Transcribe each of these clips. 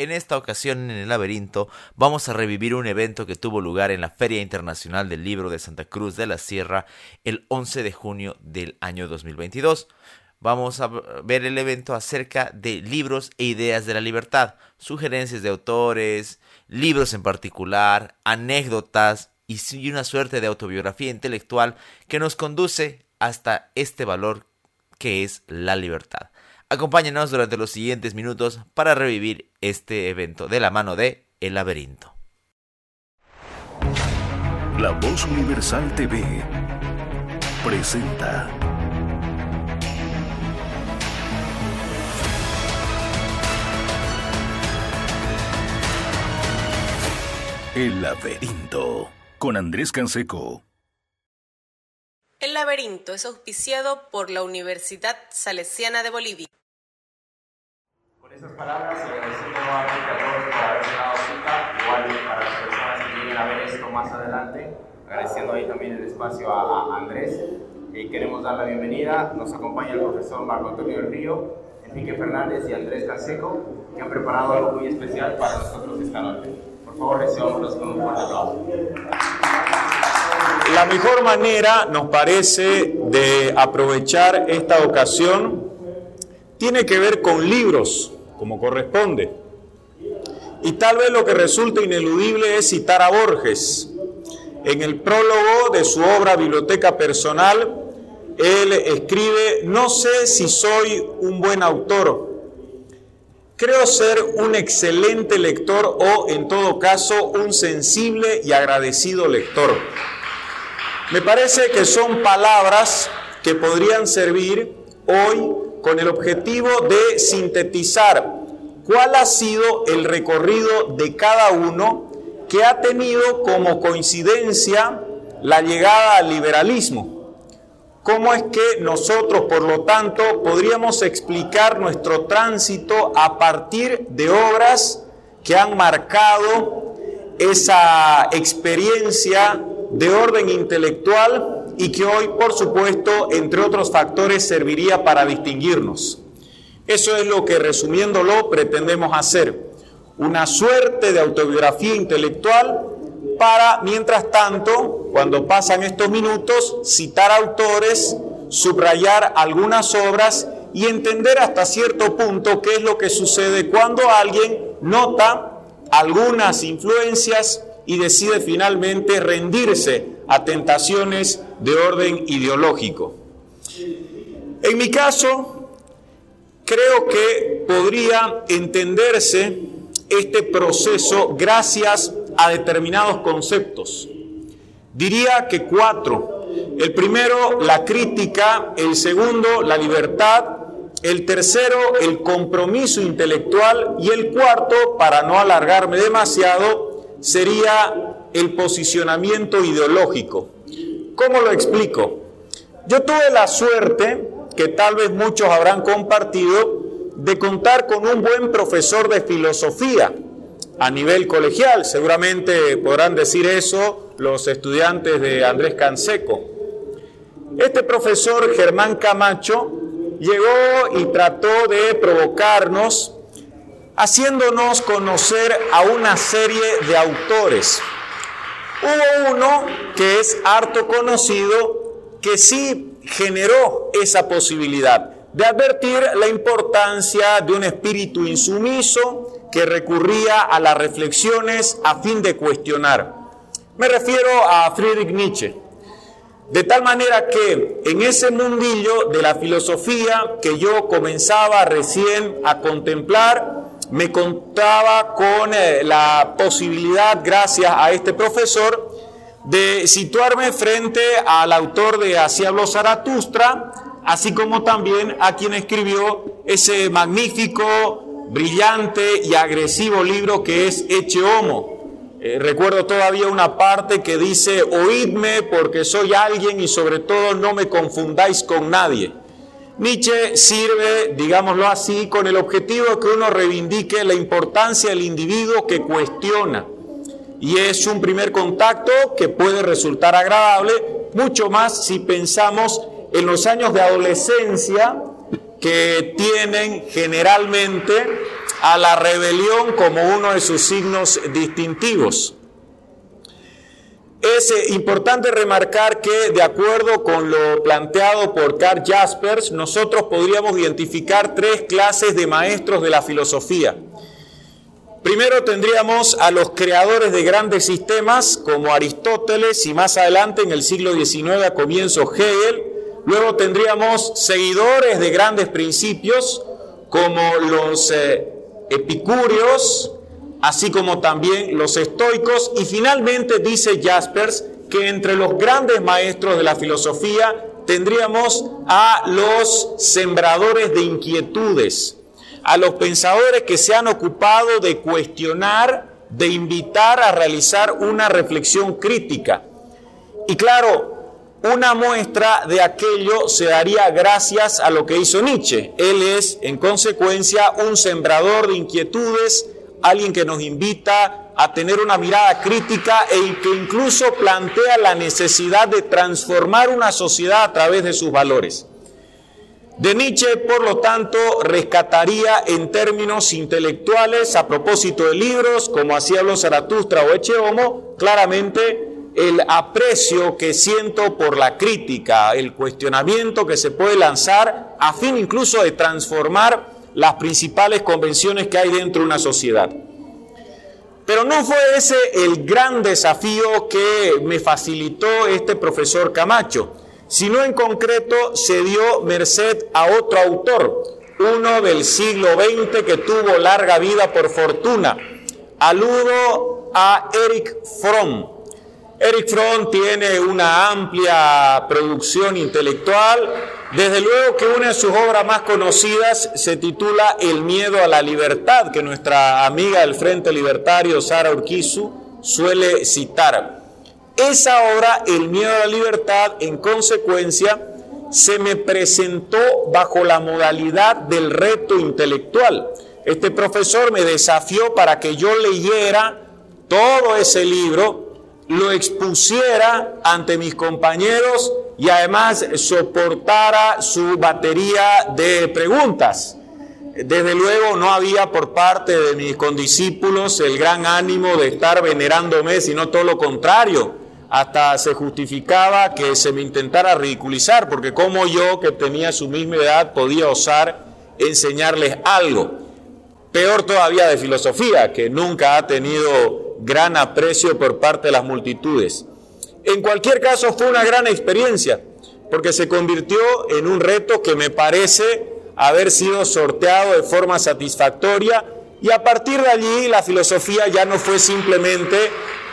En esta ocasión en el laberinto vamos a revivir un evento que tuvo lugar en la Feria Internacional del Libro de Santa Cruz de la Sierra el 11 de junio del año 2022. Vamos a ver el evento acerca de libros e ideas de la libertad, sugerencias de autores, libros en particular, anécdotas y una suerte de autobiografía intelectual que nos conduce hasta este valor que es la libertad. Acompáñenos durante los siguientes minutos para revivir este evento de la mano de El Laberinto. La Voz Universal TV presenta El Laberinto con Andrés Canseco. El laberinto es auspiciado por la Universidad Salesiana de Bolivia. Con esas palabras y agradeciendo nuevamente a todos por haberse dado cita, igual para las personas que vienen a ver esto más adelante, agradeciendo ahí también el espacio a, Andrés. Y queremos dar la bienvenida, nos acompaña el profesor Marco Antonio del Río, Enrique Fernández y Andrés Canseco, que han preparado algo muy especial para nosotros esta noche. Por favor, recibámoslos con un fuerte aplauso. La mejor manera, nos parece, de aprovechar esta ocasión tiene que ver con libros, como corresponde. Y tal vez lo que resulta ineludible es citar a Borges. En el prólogo de su obra Biblioteca Personal, él escribe, no sé si soy un buen autor, creo ser un excelente lector o, en todo caso, un sensible y agradecido lector. Me parece que son palabras que podrían servir hoy con el objetivo de sintetizar cuál ha sido el recorrido de cada uno que ha tenido como coincidencia la llegada al liberalismo. ¿Cómo es que nosotros, por lo tanto, podríamos explicar nuestro tránsito a partir de obras que han marcado esa experiencia de orden intelectual y que hoy, por supuesto, entre otros factores, serviría para distinguirnos. Eso es lo que, resumiéndolo, pretendemos hacer. Una suerte de autobiografía intelectual para, mientras tanto, cuando pasan estos minutos, citar autores, subrayar algunas obras y entender hasta cierto punto qué es lo que sucede cuando alguien nota algunas influencias y decide finalmente rendirse a tentaciones de orden ideológico. En mi caso, creo que podría entenderse este proceso gracias a determinados conceptos. Diría que cuatro. El primero, la crítica. El segundo, la libertad. El tercero, el compromiso intelectual. Y el cuarto, para no alargarme demasiado, sería el posicionamiento ideológico. ¿Cómo lo explico? Yo tuve la suerte, que tal vez muchos habrán compartido, de contar con un buen profesor de filosofía a nivel colegial. Seguramente podrán decir eso los estudiantes de Andrés Canseco. Este profesor, Germán Camacho, llegó y trató de provocarnos haciéndonos conocer a una serie de autores. Hubo uno que es harto conocido que sí generó esa posibilidad de advertir la importancia de un espíritu insumiso que recurría a las reflexiones a fin de cuestionar. Me refiero a Friedrich Nietzsche. De tal manera que en ese mundillo de la filosofía que yo comenzaba recién a contemplar, me contaba con eh, la posibilidad, gracias a este profesor, de situarme frente al autor de Así habló Zaratustra, así como también a quien escribió ese magnífico, brillante y agresivo libro que es Eche Homo. Eh, recuerdo todavía una parte que dice, oídme porque soy alguien y sobre todo no me confundáis con nadie. Nietzsche sirve, digámoslo así, con el objetivo de que uno reivindique la importancia del individuo que cuestiona. Y es un primer contacto que puede resultar agradable, mucho más si pensamos en los años de adolescencia que tienen generalmente a la rebelión como uno de sus signos distintivos. Es eh, importante remarcar que, de acuerdo con lo planteado por Karl Jaspers, nosotros podríamos identificar tres clases de maestros de la filosofía. Primero tendríamos a los creadores de grandes sistemas como Aristóteles y más adelante en el siglo XIX a comienzo Hegel. Luego tendríamos seguidores de grandes principios como los eh, epicúreos, así como también los estoicos. Y finalmente dice Jaspers que entre los grandes maestros de la filosofía tendríamos a los sembradores de inquietudes, a los pensadores que se han ocupado de cuestionar, de invitar a realizar una reflexión crítica. Y claro, una muestra de aquello se daría gracias a lo que hizo Nietzsche. Él es, en consecuencia, un sembrador de inquietudes, alguien que nos invita a tener una mirada crítica e que incluso plantea la necesidad de transformar una sociedad a través de sus valores. De Nietzsche, por lo tanto, rescataría en términos intelectuales, a propósito de libros como hacía los Zaratustra o Eche Homo, claramente el aprecio que siento por la crítica, el cuestionamiento que se puede lanzar a fin incluso de transformar las principales convenciones que hay dentro de una sociedad. Pero no fue ese el gran desafío que me facilitó este profesor Camacho sino en concreto se dio merced a otro autor, uno del siglo XX que tuvo larga vida por fortuna. Aludo a Eric Fromm. Eric Fromm tiene una amplia producción intelectual. Desde luego que una de sus obras más conocidas se titula El miedo a la libertad, que nuestra amiga del Frente Libertario, Sara Urquizu, suele citar. Esa obra, El miedo a la libertad, en consecuencia, se me presentó bajo la modalidad del reto intelectual. Este profesor me desafió para que yo leyera todo ese libro, lo expusiera ante mis compañeros y además soportara su batería de preguntas. Desde luego no había por parte de mis condiscípulos el gran ánimo de estar venerándome, sino todo lo contrario hasta se justificaba que se me intentara ridiculizar, porque como yo, que tenía su misma edad, podía osar enseñarles algo. Peor todavía de filosofía, que nunca ha tenido gran aprecio por parte de las multitudes. En cualquier caso, fue una gran experiencia, porque se convirtió en un reto que me parece haber sido sorteado de forma satisfactoria y a partir de allí la filosofía ya no fue simplemente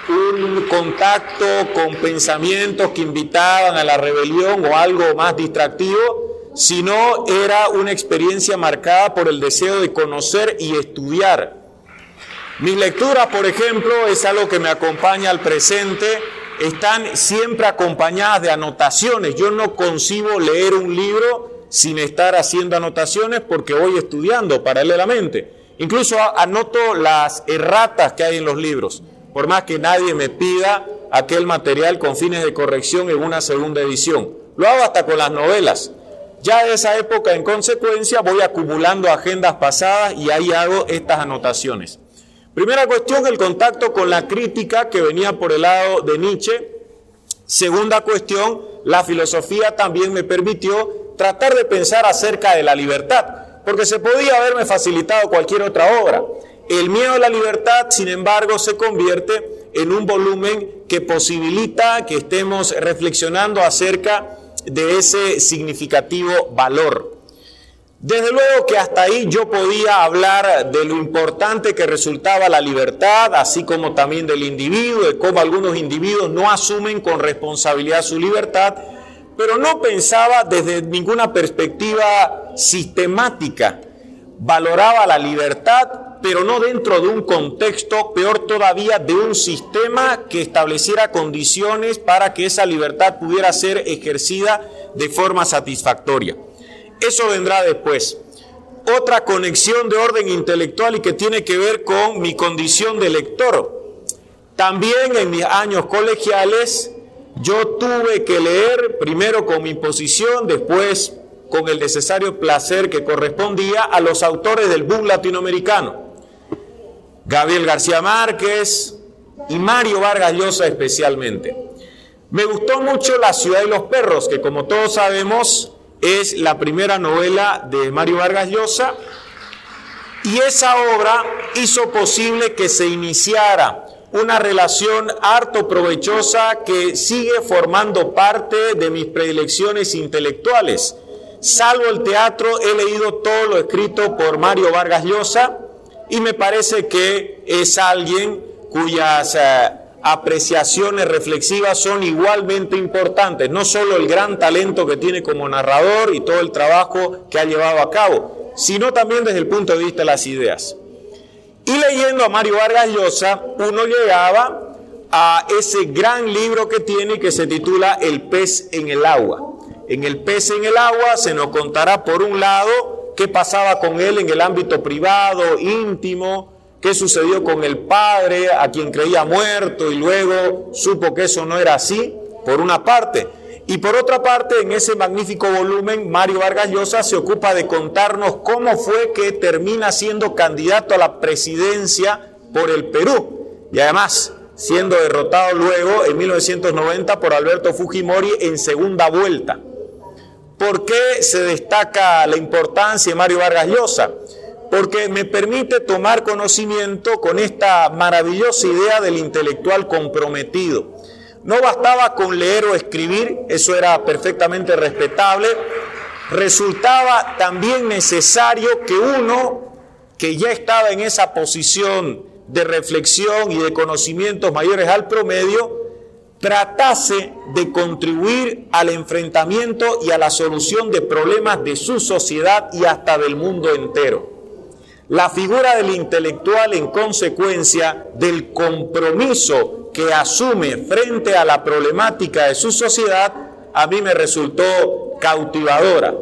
un contacto con pensamientos que invitaban a la rebelión o algo más distractivo, sino era una experiencia marcada por el deseo de conocer y estudiar. Mis lecturas, por ejemplo, es algo que me acompaña al presente, están siempre acompañadas de anotaciones. Yo no concibo leer un libro sin estar haciendo anotaciones porque voy estudiando paralelamente. Incluso anoto las erratas que hay en los libros por más que nadie me pida aquel material con fines de corrección en una segunda edición. Lo hago hasta con las novelas. Ya de esa época, en consecuencia, voy acumulando agendas pasadas y ahí hago estas anotaciones. Primera cuestión, el contacto con la crítica que venía por el lado de Nietzsche. Segunda cuestión, la filosofía también me permitió tratar de pensar acerca de la libertad, porque se podía haberme facilitado cualquier otra obra. El miedo a la libertad, sin embargo, se convierte en un volumen que posibilita que estemos reflexionando acerca de ese significativo valor. Desde luego que hasta ahí yo podía hablar de lo importante que resultaba la libertad, así como también del individuo, de cómo algunos individuos no asumen con responsabilidad su libertad, pero no pensaba desde ninguna perspectiva sistemática. Valoraba la libertad pero no dentro de un contexto, peor todavía, de un sistema que estableciera condiciones para que esa libertad pudiera ser ejercida de forma satisfactoria. Eso vendrá después. Otra conexión de orden intelectual y que tiene que ver con mi condición de lector. También en mis años colegiales yo tuve que leer primero con mi posición, después con el necesario placer que correspondía a los autores del boom latinoamericano. Gabriel García Márquez y Mario Vargas Llosa especialmente. Me gustó mucho La ciudad de los perros, que como todos sabemos es la primera novela de Mario Vargas Llosa y esa obra hizo posible que se iniciara una relación harto provechosa que sigue formando parte de mis predilecciones intelectuales. Salvo el teatro, he leído todo lo escrito por Mario Vargas Llosa y me parece que es alguien cuyas eh, apreciaciones reflexivas son igualmente importantes, no solo el gran talento que tiene como narrador y todo el trabajo que ha llevado a cabo, sino también desde el punto de vista de las ideas. Y leyendo a Mario Vargas Llosa, uno llegaba a ese gran libro que tiene que se titula El pez en el agua. En el pez en el agua se nos contará por un lado qué pasaba con él en el ámbito privado, íntimo, qué sucedió con el padre a quien creía muerto y luego supo que eso no era así, por una parte. Y por otra parte, en ese magnífico volumen, Mario Vargas Llosa se ocupa de contarnos cómo fue que termina siendo candidato a la presidencia por el Perú. Y además, siendo derrotado luego en 1990 por Alberto Fujimori en segunda vuelta. ¿Por qué se destaca la importancia de Mario Vargas Llosa? Porque me permite tomar conocimiento con esta maravillosa idea del intelectual comprometido no bastaba con leer o escribir, eso era perfectamente respetable. Resultaba también necesario que uno, que ya estaba en esa posición de reflexión y de conocimientos mayores al promedio, tratase de contribuir al enfrentamiento y a la solución de problemas de su sociedad y hasta del mundo entero. La figura del intelectual en consecuencia del compromiso que asume frente a la problemática de su sociedad, a mí me resultó cautivadora.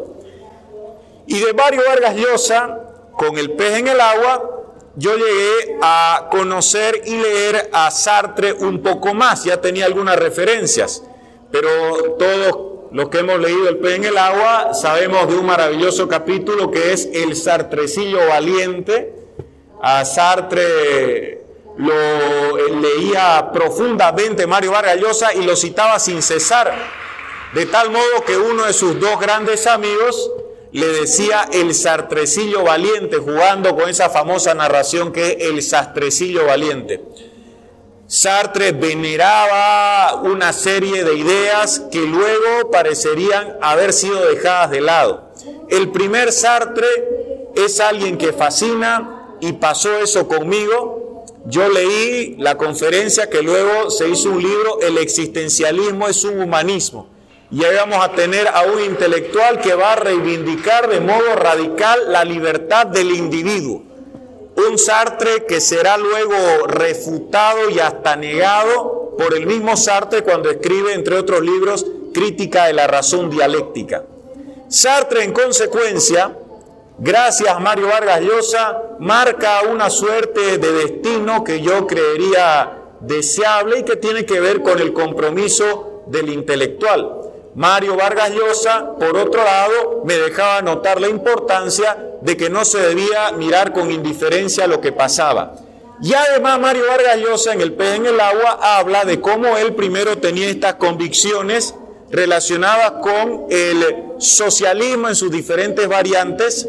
Y de Mario Vargas Llosa, con el pez en el agua, yo llegué a conocer y leer a Sartre un poco más, ya tenía algunas referencias, pero todos los que hemos leído El pez en el agua sabemos de un maravilloso capítulo que es El Sartrecillo Valiente. A Sartre lo eh, leía profundamente Mario Vargas Llosa y lo citaba sin cesar, de tal modo que uno de sus dos grandes amigos le decía el sartrecillo valiente, jugando con esa famosa narración que es el sastrecillo valiente. Sartre veneraba una serie de ideas que luego parecerían haber sido dejadas de lado. El primer Sartre es alguien que fascina y pasó eso conmigo yo leí la conferencia que luego se hizo un libro, El existencialismo es un humanismo. Y ahí vamos a tener a un intelectual que va a reivindicar de modo radical la libertad del individuo. Un Sartre que será luego refutado y hasta negado por el mismo Sartre cuando escribe, entre otros libros, Crítica de la razón dialéctica. Sartre, en consecuencia, gracias Mario Vargas Llosa, marca una suerte de destino que yo creería deseable y que tiene que ver con el compromiso del intelectual. Mario Vargas Llosa, por otro lado, me dejaba notar la importancia de que no se debía mirar con indiferencia lo que pasaba. Y además Mario Vargas Llosa en el pez en el agua habla de cómo él primero tenía estas convicciones relacionadas con el socialismo en sus diferentes variantes,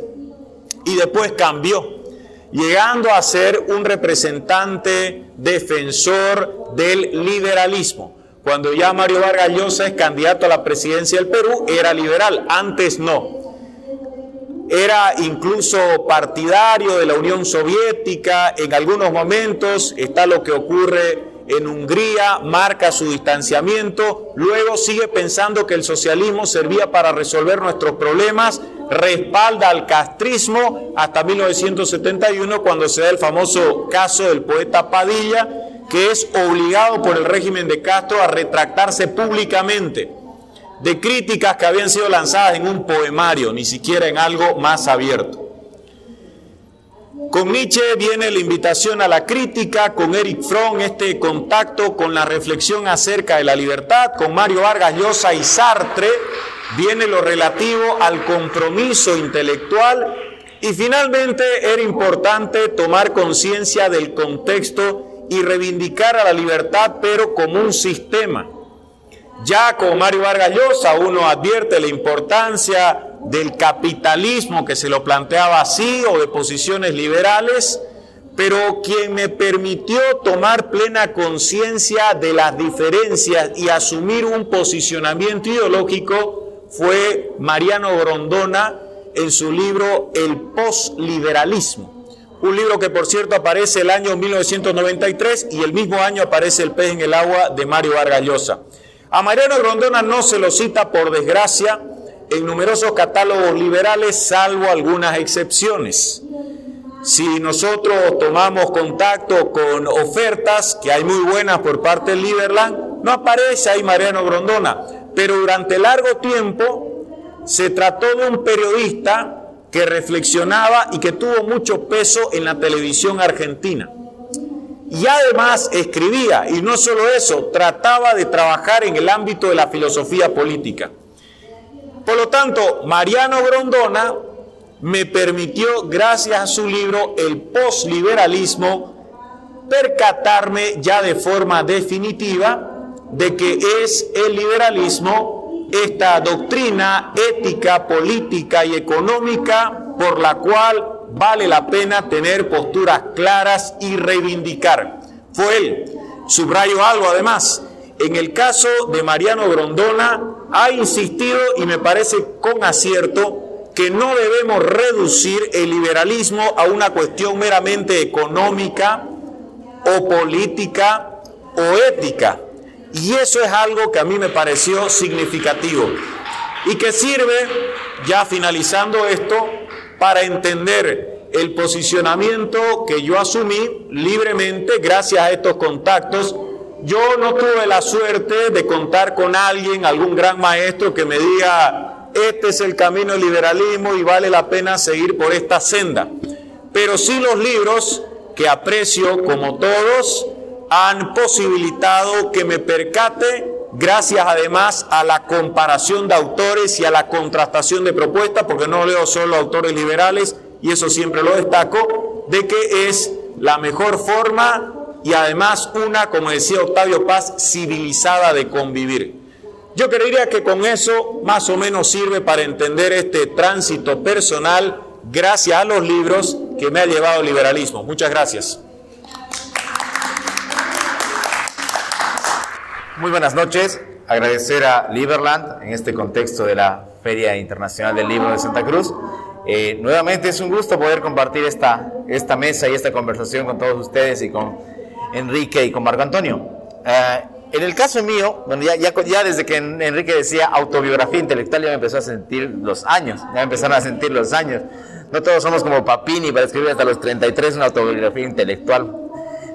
y después cambió, llegando a ser un representante defensor del liberalismo. Cuando ya Mario Vargas Llosa es candidato a la presidencia del Perú, era liberal, antes no. Era incluso partidario de la Unión Soviética, en algunos momentos está lo que ocurre en Hungría, marca su distanciamiento, luego sigue pensando que el socialismo servía para resolver nuestros problemas, respalda al castrismo hasta 1971 cuando se da el famoso caso del poeta Padilla, que es obligado por el régimen de Castro a retractarse públicamente de críticas que habían sido lanzadas en un poemario, ni siquiera en algo más abierto. Con Nietzsche viene la invitación a la crítica, con Eric Fromm este contacto con la reflexión acerca de la libertad, con Mario Vargas Llosa y Sartre, viene lo relativo al compromiso intelectual y finalmente era importante tomar conciencia del contexto y reivindicar a la libertad, pero como un sistema. Ya con Mario Vargas Llosa uno advierte la importancia del capitalismo que se lo planteaba así o de posiciones liberales, pero quien me permitió tomar plena conciencia de las diferencias y asumir un posicionamiento ideológico fue Mariano Grondona en su libro El postliberalismo. Un libro que por cierto aparece el año 1993 y el mismo año aparece El pez en el agua de Mario Vargas Llosa. A Mariano Grondona no se lo cita por desgracia en numerosos catálogos liberales, salvo algunas excepciones. Si nosotros tomamos contacto con ofertas, que hay muy buenas por parte del Liberland, no aparece ahí Mariano Grondona, pero durante largo tiempo se trató de un periodista que reflexionaba y que tuvo mucho peso en la televisión argentina. Y además escribía, y no solo eso, trataba de trabajar en el ámbito de la filosofía política. Por lo tanto, Mariano Grondona me permitió, gracias a su libro El posliberalismo, percatarme ya de forma definitiva de que es el liberalismo esta doctrina ética, política y económica por la cual vale la pena tener posturas claras y reivindicar. Fue él. Subrayo algo además. En el caso de Mariano Grondona, ha insistido, y me parece con acierto, que no debemos reducir el liberalismo a una cuestión meramente económica o política o ética. Y eso es algo que a mí me pareció significativo y que sirve, ya finalizando esto, para entender el posicionamiento que yo asumí libremente gracias a estos contactos yo no tuve la suerte de contar con alguien, algún gran maestro que me diga, este es el camino del liberalismo y vale la pena seguir por esta senda. Pero sí los libros, que aprecio como todos, han posibilitado que me percate, gracias además a la comparación de autores y a la contrastación de propuestas, porque no leo solo autores liberales, y eso siempre lo destaco, de que es la mejor forma y además una, como decía Octavio Paz, civilizada de convivir. Yo creería que con eso más o menos sirve para entender este tránsito personal gracias a los libros que me ha llevado el liberalismo. Muchas gracias. Muy buenas noches. Agradecer a Liberland en este contexto de la Feria Internacional del Libro de Santa Cruz. Eh, nuevamente es un gusto poder compartir esta, esta mesa y esta conversación con todos ustedes y con Enrique y con Marco Antonio. Eh, en el caso mío, bueno, ya, ya, desde que Enrique decía autobiografía intelectual, ya me empezó a sentir los años, ya me empezaron a sentir los años. No todos somos como Papini para escribir hasta los 33 una autobiografía intelectual.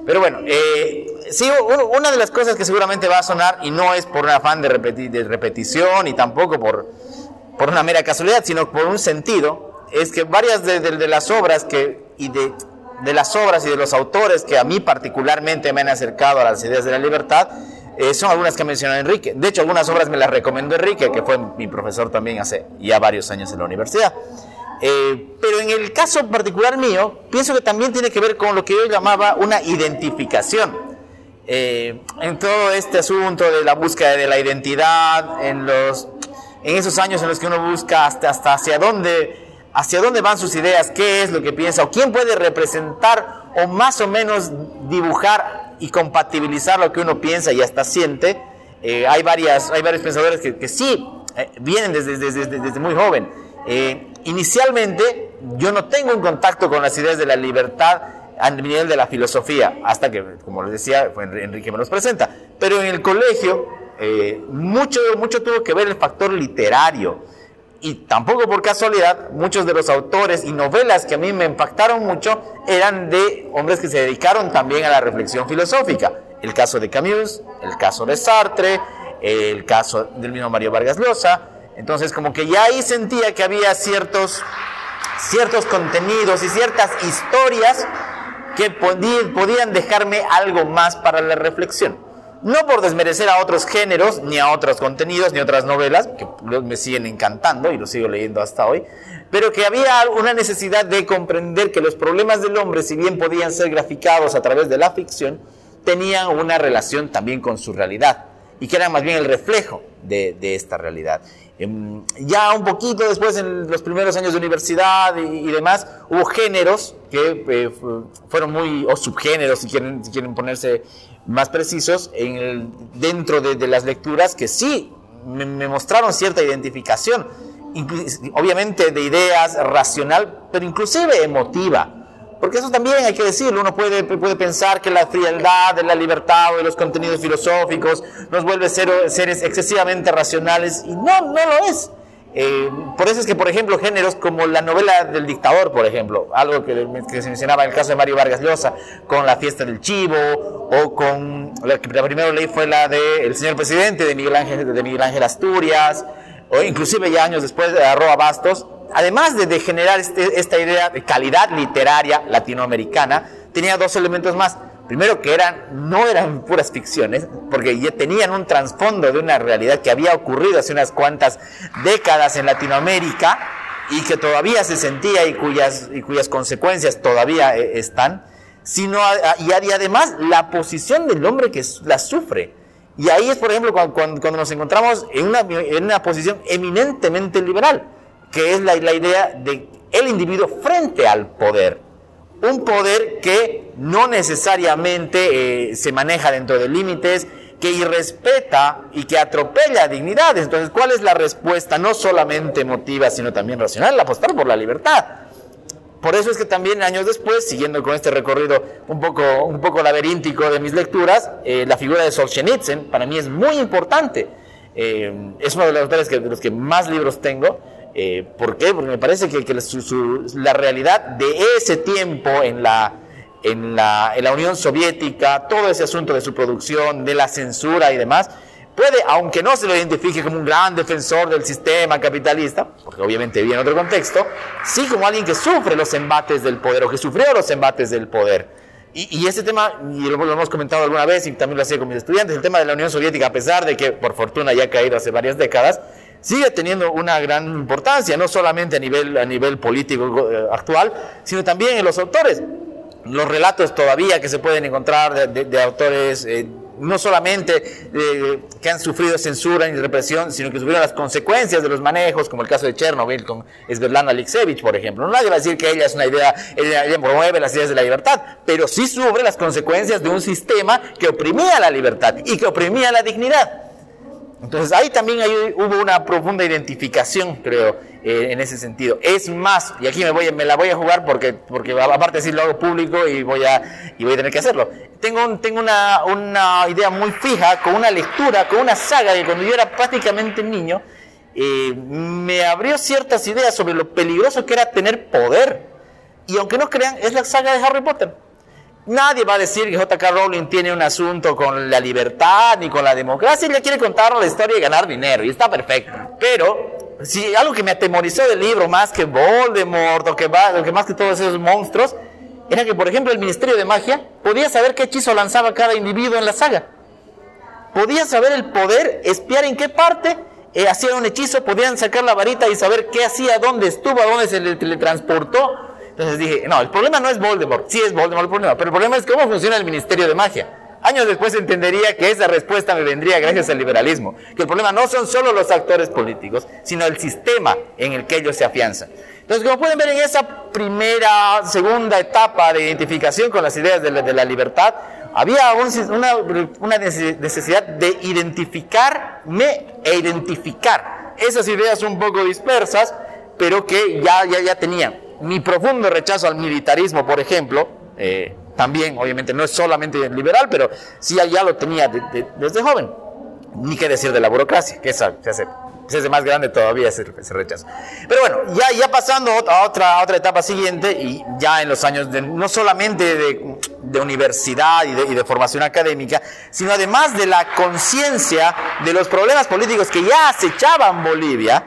Pero bueno, eh, sí, una de las cosas que seguramente va a sonar, y no es por un afán de, de repetición y tampoco por, por una mera casualidad, sino por un sentido, es que varias de, de las obras que, y de de las obras y de los autores que a mí particularmente me han acercado a las ideas de la libertad, eh, son algunas que mencionó Enrique. De hecho, algunas obras me las recomendó Enrique, que fue mi profesor también hace ya varios años en la universidad. Eh, pero en el caso particular mío, pienso que también tiene que ver con lo que yo llamaba una identificación. Eh, en todo este asunto de la búsqueda de la identidad, en, los, en esos años en los que uno busca hasta, hasta hacia dónde hacia dónde van sus ideas, qué es lo que piensa, o quién puede representar o más o menos dibujar y compatibilizar lo que uno piensa y hasta siente. Eh, hay, varias, hay varios pensadores que, sí eh, vienen desde, desde, desde, muy joven. Eh, inicialmente yo no tengo un contacto con las ideas de la libertad nivel de la filosofía, hasta que, como les decía, Enrique me los presenta. Pero en el colegio mucho, mucho tuvo que ver el factor literario y tampoco por casualidad, muchos de los autores y novelas que a mí me impactaron mucho eran de hombres que se dedicaron también a la reflexión filosófica. El caso de Camus, el caso de Sartre, el caso del mismo Mario Vargas Llosa. Entonces, como que ya ahí sentía que había ciertos, ciertos contenidos y ciertas historias que podían dejarme algo más para la reflexión. no por desmerecer a otros géneros, ni a otros contenidos, ni otras novelas, que me siguen encantando y lo sigo leyendo hasta hoy, pero que había una necesidad de comprender que los problemas del hombre, si bien podían ser graficados a través de la ficción, tenían una relación también con su realidad y que eran más bien el reflejo de, esta realidad. Em, ya un poquito después, en los primeros años de universidad y, demás, hubo géneros que eh, fueron muy, o subgéneros, si quieren, si quieren ponerse más precisos, en el, dentro de, las lecturas que sí me, mostraron cierta identificación, obviamente de ideas racional, pero inclusive emotiva. Porque eso también hay que decirlo, uno puede, puede pensar que la frialdad de la libertad o de los contenidos filosóficos nos vuelve ser, seres excesivamente racionales y no, no lo es. Eh, por eso es que, por ejemplo, géneros como la novela del dictador, por ejemplo, algo que, se mencionaba en el caso de Mario Vargas Llosa, con la fiesta del chivo, o con la, la primera ley fue la de El señor presidente de Miguel Ángel, de Miguel Ángel Asturias, o inclusive ya años después de Arroba Bastos, además de, generar este, esta idea de calidad literaria latinoamericana, tenía dos elementos más. Primero que eran, no eran puras ficciones, porque ya tenían un trasfondo de una realidad que había ocurrido hace unas cuantas décadas en Latinoamérica y que todavía se sentía y cuyas, consecuencias todavía eh, están, sino, y además la posición del hombre que la sufre. Y ahí es, por ejemplo, cuando, nos encontramos en una posición eminentemente liberal, que es la, la idea de el individuo frente al poder un poder que no necesariamente eh, se maneja dentro de límites, que irrespeta y que atropella dignidades. Entonces, ¿cuál es la respuesta? No solamente emotiva, sino también racional, apostar por la libertad. Por eso es que también años después, siguiendo con este recorrido un poco, un poco laberíntico de mis lecturas, eh, la figura de Solzhenitsyn para mí es muy importante. Eh, es uno de los autores que, de los que más libros tengo. Eh, ¿Por qué? Porque me parece que, la realidad de ese tiempo en la, en, la, en la Unión Soviética, todo ese asunto de su producción, de la censura y demás, puede, aunque no se lo identifique como un gran defensor del sistema capitalista, porque obviamente vive en otro contexto, sí como alguien que sufre los embates del poder o que sufrió los embates del poder. Y, y ese tema, y lo, lo, hemos comentado alguna vez y también lo hacía con mis estudiantes, el tema de la Unión Soviética, a pesar de que por fortuna ya ha caído hace varias décadas, sigue teniendo una gran importancia, no solamente a nivel, a nivel político eh, actual, sino también en los autores. Los relatos todavía que se pueden encontrar de, autores eh, no solamente eh, que han sufrido censura y represión, sino que sufrieron las consecuencias de los manejos, como el caso de Chernobyl con Svetlana Alexievich, por ejemplo. No nadie va a decir que ella es una idea, ella promueve las ideas de la libertad, pero sí sufre las consecuencias de un sistema que oprimía la libertad y que oprimía la dignidad. Entonces ahí también hubo una profunda identificación, creo, eh, en ese sentido. Es más, y aquí me, voy, me la voy a jugar porque, porque aparte de lo hago público y voy a, y voy a tener que hacerlo. Tengo, tengo una, una, idea muy fija, con una lectura, con una saga que cuando yo era prácticamente niño, eh, me abrió ciertas ideas sobre lo peligroso que era tener poder. Y aunque no crean, es la saga de Harry Potter. Nadie va a decir que J.K. Rowling tiene un asunto con la libertad ni con la democracia. Ella quiere contar la historia y ganar dinero y está perfecto. Pero si algo que me atemorizó del libro más que Voldemort o que, más que todos esos monstruos era que, por ejemplo, el Ministerio de Magia podía saber qué hechizo lanzaba cada individuo en la saga. Podía saber el poder, espiar en qué parte eh, hacía un hechizo, podían sacar la varita y saber qué hacía, dónde estuvo, a dónde se le teletransportó entonces dije, no, el problema no es Voldemort, sí es Voldemort el problema, pero el problema es cómo funciona el Ministerio de Magia. Años después entendería que esa respuesta me vendría gracias al liberalismo, que el problema no son solo los actores políticos, sino el sistema en el que ellos se afianzan. Entonces, como pueden ver en esa primera, segunda etapa de identificación con las ideas de la, libertad, había una, una, necesidad de identificarme e identificar esas ideas un poco dispersas, pero que ya, ya, ya tenían mi profundo rechazo al militarismo, por ejemplo, eh, también obviamente no es solamente liberal, pero sí ya lo tenía desde joven. Ni qué decir de la burocracia, que esa se hace, se hace más grande todavía ese, rechazo. Pero bueno, ya, ya pasando a otra, otra etapa siguiente, y ya en los años de, no solamente de, universidad y de formación académica, sino además de la conciencia de los problemas políticos que ya acechaban Bolivia,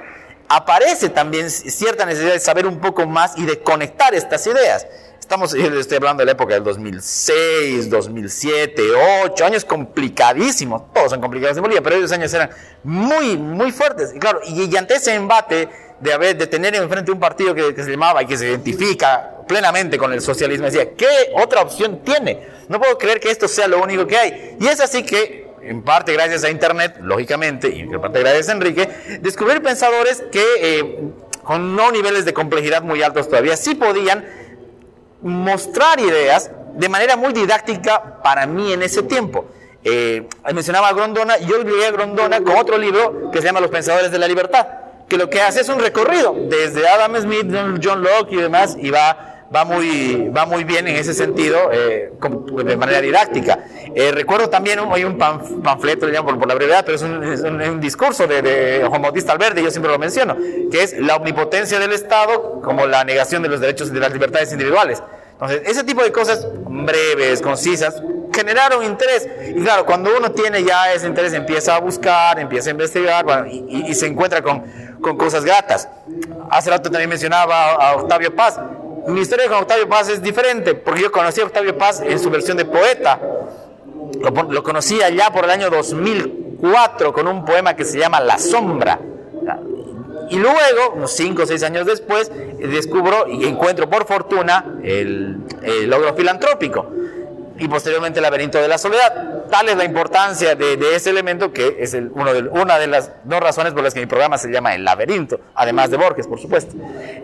aparece también cierta necesidad de saber un poco más y de conectar estas ideas. Estamos, le estoy hablando de la época del 2006, 2007, 2008, años complicadísimos, todos son complicados en Bolivia, pero esos años eran muy, muy fuertes. Y claro, y, ante ese embate de, haber, tener enfrente un partido que, se llamaba y que se identifica plenamente con el socialismo, decía, ¿qué otra opción tiene? No puedo creer que esto sea lo único que hay. Y es así que, en parte gracias a Internet, lógicamente, y en parte gracias a Enrique, descubrir pensadores que eh, con no niveles de complejidad muy altos todavía, sí podían mostrar ideas de manera muy didáctica para mí en ese tiempo. Eh, mencionaba a Grondona, yo llegué a Grondona con otro libro que se llama Los Pensadores de la Libertad, que lo que hace es un recorrido desde Adam Smith, John Locke y demás, y va va muy, va muy bien en ese sentido, eh, de manera didáctica. Eh, recuerdo también, hay un panfleto, por, por, la brevedad, pero es un, es un, discurso de, de, Juan Bautista Alberdi, yo siempre lo menciono, que es la omnipotencia del Estado como la negación de los derechos y de las libertades individuales. Entonces, ese tipo de cosas breves, concisas, generaron interés. Y claro, cuando uno tiene ya ese interés, empieza a buscar, empieza a investigar bueno, y, y, y, se encuentra con, con cosas gratas. Hace rato también mencionaba a Octavio Paz. Mi historia con Octavio Paz es diferente, porque yo conocí a Octavio Paz en su versión de poeta. Lo, lo conocí allá por el año 2004 con un poema que se llama La Sombra. Y luego, unos 5 o 6 años después, descubro y encuentro por fortuna el, el logro filantrópico y posteriormente el laberinto de la soledad. Tal es la importancia de, ese elemento que es uno de, una de las dos razones por las que mi programa se llama El laberinto, además de Borges, por supuesto.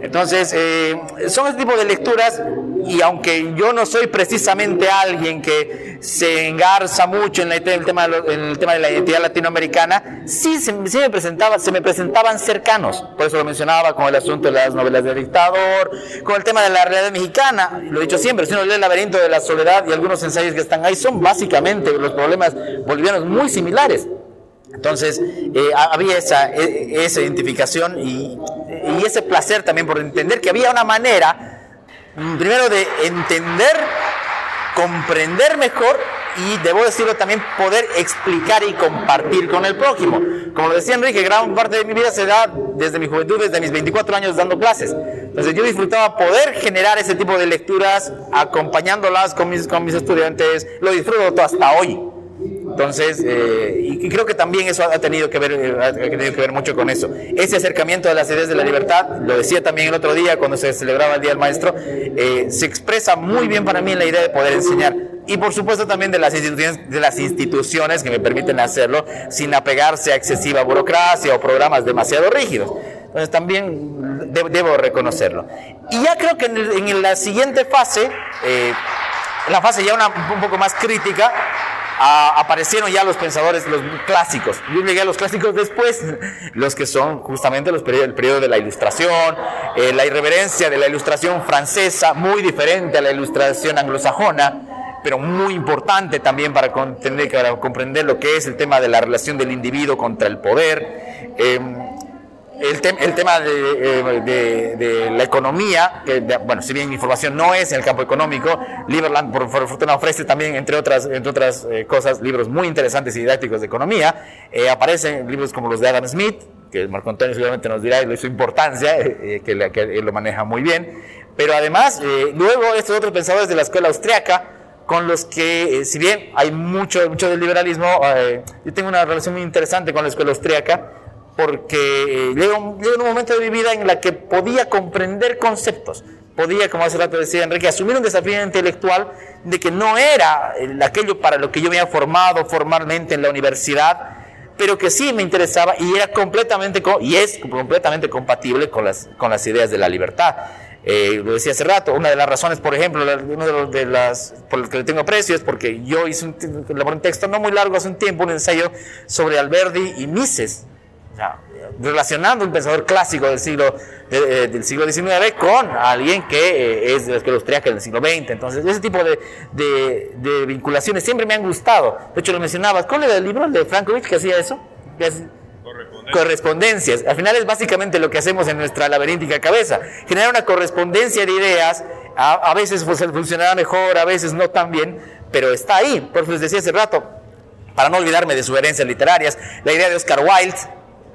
Entonces, eh, son este tipo de lecturas y aunque yo no soy precisamente alguien que se engarza mucho en, el, tema de tema de la identidad latinoamericana, sí, se, me presentaba, se me presentaban cercanos. Por eso lo mencionaba con el asunto de las novelas de dictador, con el tema de la realidad mexicana. Lo he dicho siempre, si uno lee El laberinto de la soledad y algunos ensayos que están ahí son básicamente los problemas bolivianos muy similares. Entonces, eh, había esa, esa identificación y, y, ese placer también por entender que había una manera, primero de entender, comprender mejor y, debo decirlo también, poder explicar y compartir con el prójimo. Como decía Enrique, gran parte de mi vida se da desde mi juventud, desde mis 24 años dando clases. Entonces yo disfrutaba poder generar ese tipo de lecturas acompañándolas con mis, con mis estudiantes. Lo disfruto hasta hoy. Entonces, eh, y, y, creo que también eso ha tenido que ver, eh, ha tenido que ver mucho con eso. Ese acercamiento a las ideas de la libertad, lo decía también el otro día cuando se celebraba el Día del Maestro, eh, se expresa muy bien para mí en la idea de poder enseñar. Y por supuesto también de las instituciones, de las instituciones que me permiten hacerlo sin apegarse a excesiva burocracia o programas demasiado rígidos. Entonces también de, debo reconocerlo. Y ya creo que en, el, en la siguiente fase, eh, la fase ya una, un poco más crítica, a, aparecieron ya los pensadores, los clásicos. Yo llegué a los clásicos después, los que son justamente los periodos, el periodo de la ilustración, eh, la irreverencia de la ilustración francesa, muy diferente a la ilustración anglosajona, pero muy importante también para, comprender, para comprender lo que es el tema de la relación del individuo contra el poder. Eh, el, te el, tema de, eh, de, de, la economía, que bueno, si bien mi formación no es en el campo económico, Liberland por, por fortuna ofrece también, entre otras, entre otras eh, cosas, libros muy interesantes y didácticos de economía. Eh, aparecen libros como los de Adam Smith, que Marco Antonio seguramente nos dirá su importancia, eh, que, la, que, él lo maneja muy bien. Pero además, luego estos otros pensadores de la escuela austriaca, con los que, si bien hay mucho, mucho del liberalismo, yo tengo una relación muy interesante con la escuela austriaca, porque llegó, llegó un momento de mi vida en la que podía comprender conceptos, podía, como hace rato decía Enrique, asumir un desafío intelectual de que no era aquello para lo que yo me había formado formalmente en la universidad, pero que sí me interesaba y era completamente, y es completamente compatible con las, con las ideas de la libertad. Eh, lo decía hace rato, una de las razones, por ejemplo, una de, los, de las por las que le tengo aprecio es porque yo hice un, un texto no muy largo hace un tiempo, un ensayo sobre Alberdi y Mises, relacionando un pensador clásico del siglo, de, del siglo XIX con alguien que eh, es de la escuela austríaca del siglo XX. Entonces, ese tipo de, de, de, vinculaciones siempre me han gustado. De hecho, lo mencionabas. ¿Cuál era el libro de Frankovich que hacía eso? Que es, correspondencias. Al final es básicamente lo que hacemos en nuestra laberíntica cabeza. Generar una correspondencia de ideas. A, veces funcionará mejor, a veces no tan bien, pero está ahí. Por eso les decía hace rato, para no olvidarme de sus herencias literarias, la idea de Oscar Wilde,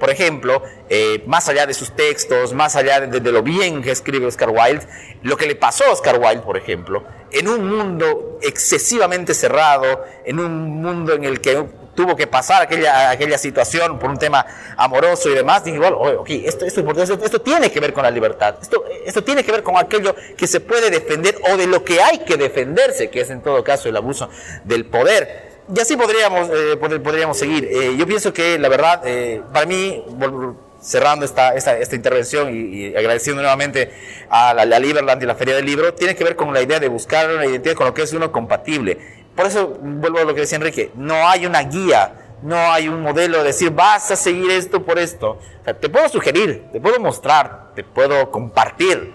por ejemplo, eh, más allá de sus textos, más allá de, de, lo bien que escribe Oscar Wilde, lo que le pasó a Oscar Wilde, por ejemplo, en un mundo excesivamente cerrado, en un mundo en el que tuvo que pasar aquella, aquella situación por un tema amoroso y demás, dije, bueno, okay, esto, esto, esto, tiene que ver con la libertad, esto, esto tiene que ver con aquello que se puede defender o de lo que hay que defenderse, que es en todo caso el abuso del poder. Y así podríamos, eh, podríamos seguir. Eh, yo pienso que la verdad, eh, para mí, cerrando esta, esta, esta intervención y, y, agradeciendo nuevamente a la, la Liberland y la Feria del Libro, tiene que ver con la idea de buscar una identidad con lo que es uno compatible. Por eso vuelvo a lo que decía Enrique, no hay una guía, no hay un modelo de decir vas a seguir esto por esto. Te puedo sugerir, te puedo mostrar, te puedo compartir,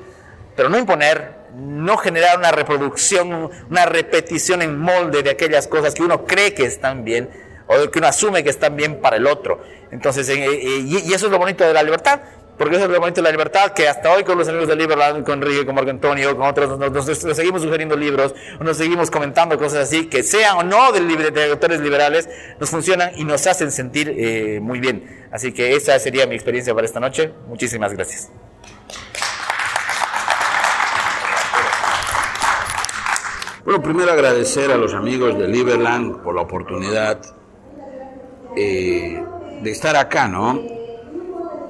pero no imponer, no generar una reproducción, una repetición en molde de aquellas cosas que uno cree que están bien o que uno asume que están bien para el otro. Entonces, eh, eh, y eso es lo bonito de la libertad, porque es el momento de la libertad, que hasta hoy con los amigos de Liberland, con Enrique, con Marco Antonio, con otros, nos, nos, nos, seguimos sugiriendo libros, nos seguimos comentando cosas así, que sean o no de, de autores liberales, nos funcionan y nos hacen sentir eh, muy bien. Así que esa sería mi experiencia para esta noche. Muchísimas gracias. Bueno, primero agradecer a los amigos de Liberland por la oportunidad eh, de estar acá, ¿no?